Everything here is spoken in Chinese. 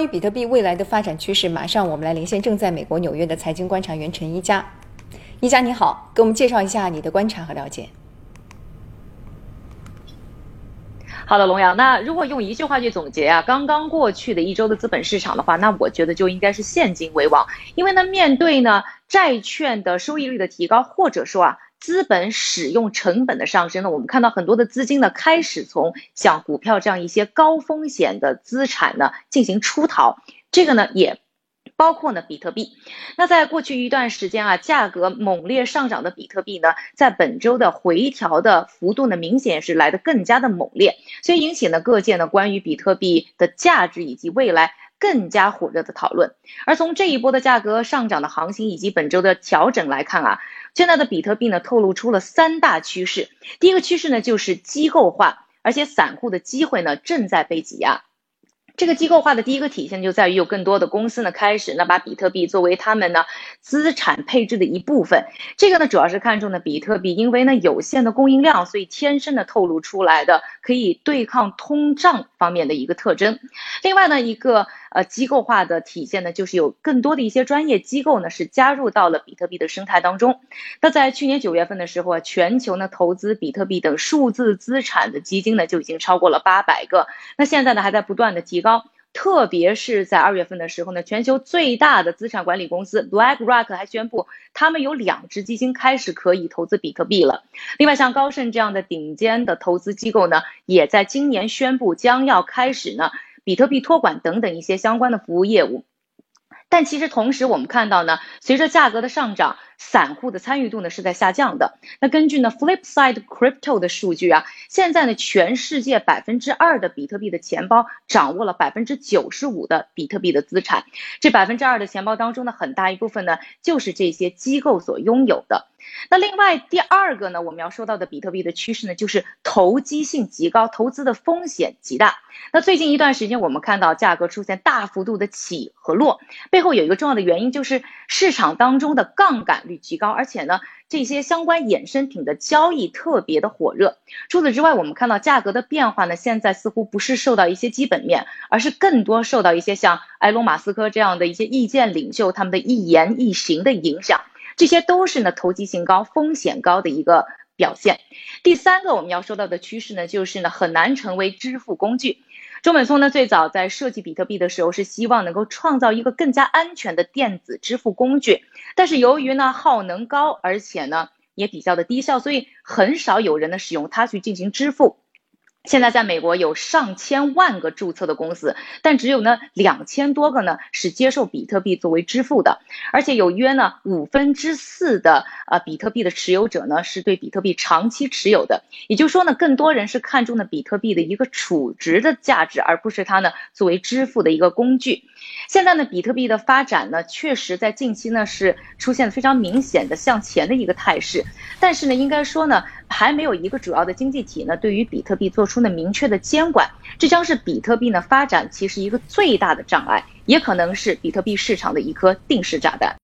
关于比特币未来的发展趋势，马上我们来连线正在美国纽约的财经观察员陈一佳。一佳你好，给我们介绍一下你的观察和了解。好的，龙阳。那如果用一句话去总结啊，刚刚过去的一周的资本市场的话，那我觉得就应该是现金为王。因为呢，面对呢债券的收益率的提高，或者说啊资本使用成本的上升呢，我们看到很多的资金呢开始从像股票这样一些高风险的资产呢进行出逃。这个呢也。包括呢，比特币。那在过去一段时间啊，价格猛烈上涨的比特币呢，在本周的回调的幅度呢，明显是来的更加的猛烈，所以引起呢各界呢关于比特币的价值以及未来更加火热的讨论。而从这一波的价格上涨的行情以及本周的调整来看啊，现在的比特币呢透露出了三大趋势。第一个趋势呢就是机构化，而且散户的机会呢正在被挤压。这个机构化的第一个体现就在于有更多的公司呢开始呢把比特币作为他们呢资产配置的一部分。这个呢主要是看中的比特币，因为呢有限的供应量，所以天生的透露出来的可以对抗通胀方面的一个特征。另外呢一个。呃，机构化的体现呢，就是有更多的一些专业机构呢是加入到了比特币的生态当中。那在去年九月份的时候啊，全球呢投资比特币等数字资产的基金呢就已经超过了八百个。那现在呢还在不断的提高，特别是在二月份的时候呢，全球最大的资产管理公司 BlackRock 还宣布，他们有两只基金开始可以投资比特币了。另外，像高盛这样的顶尖的投资机构呢，也在今年宣布将要开始呢。比特币托管等等一些相关的服务业务，但其实同时我们看到呢，随着价格的上涨，散户的参与度呢是在下降的。那根据呢 Flipside Crypto 的数据啊，现在呢全世界百分之二的比特币的钱包掌握了百分之九十五的比特币的资产，这百分之二的钱包当中呢，很大一部分呢就是这些机构所拥有的。那另外第二个呢，我们要说到的比特币的趋势呢，就是投机性极高，投资的风险极大。那最近一段时间，我们看到价格出现大幅度的起和落，背后有一个重要的原因，就是市场当中的杠杆率极高，而且呢，这些相关衍生品的交易特别的火热。除此之外，我们看到价格的变化呢，现在似乎不是受到一些基本面，而是更多受到一些像埃隆·马斯克这样的一些意见领袖他们的一言一行的影响。这些都是呢投机性高、风险高的一个表现。第三个我们要说到的趋势呢，就是呢很难成为支付工具。中本聪呢最早在设计比特币的时候是希望能够创造一个更加安全的电子支付工具，但是由于呢耗能高，而且呢也比较的低效，所以很少有人呢使用它去进行支付。现在在美国有上千万个注册的公司，但只有呢两千多个呢是接受比特币作为支付的，而且有约呢五分之四的呃比特币的持有者呢是对比特币长期持有的，也就是说呢更多人是看中了比特币的一个储值的价值，而不是它呢作为支付的一个工具。现在呢，比特币的发展呢，确实在近期呢是出现了非常明显的向前的一个态势，但是呢，应该说呢，还没有一个主要的经济体呢对于比特币做出呢明确的监管，这将是比特币呢发展其实一个最大的障碍，也可能是比特币市场的一颗定时炸弹。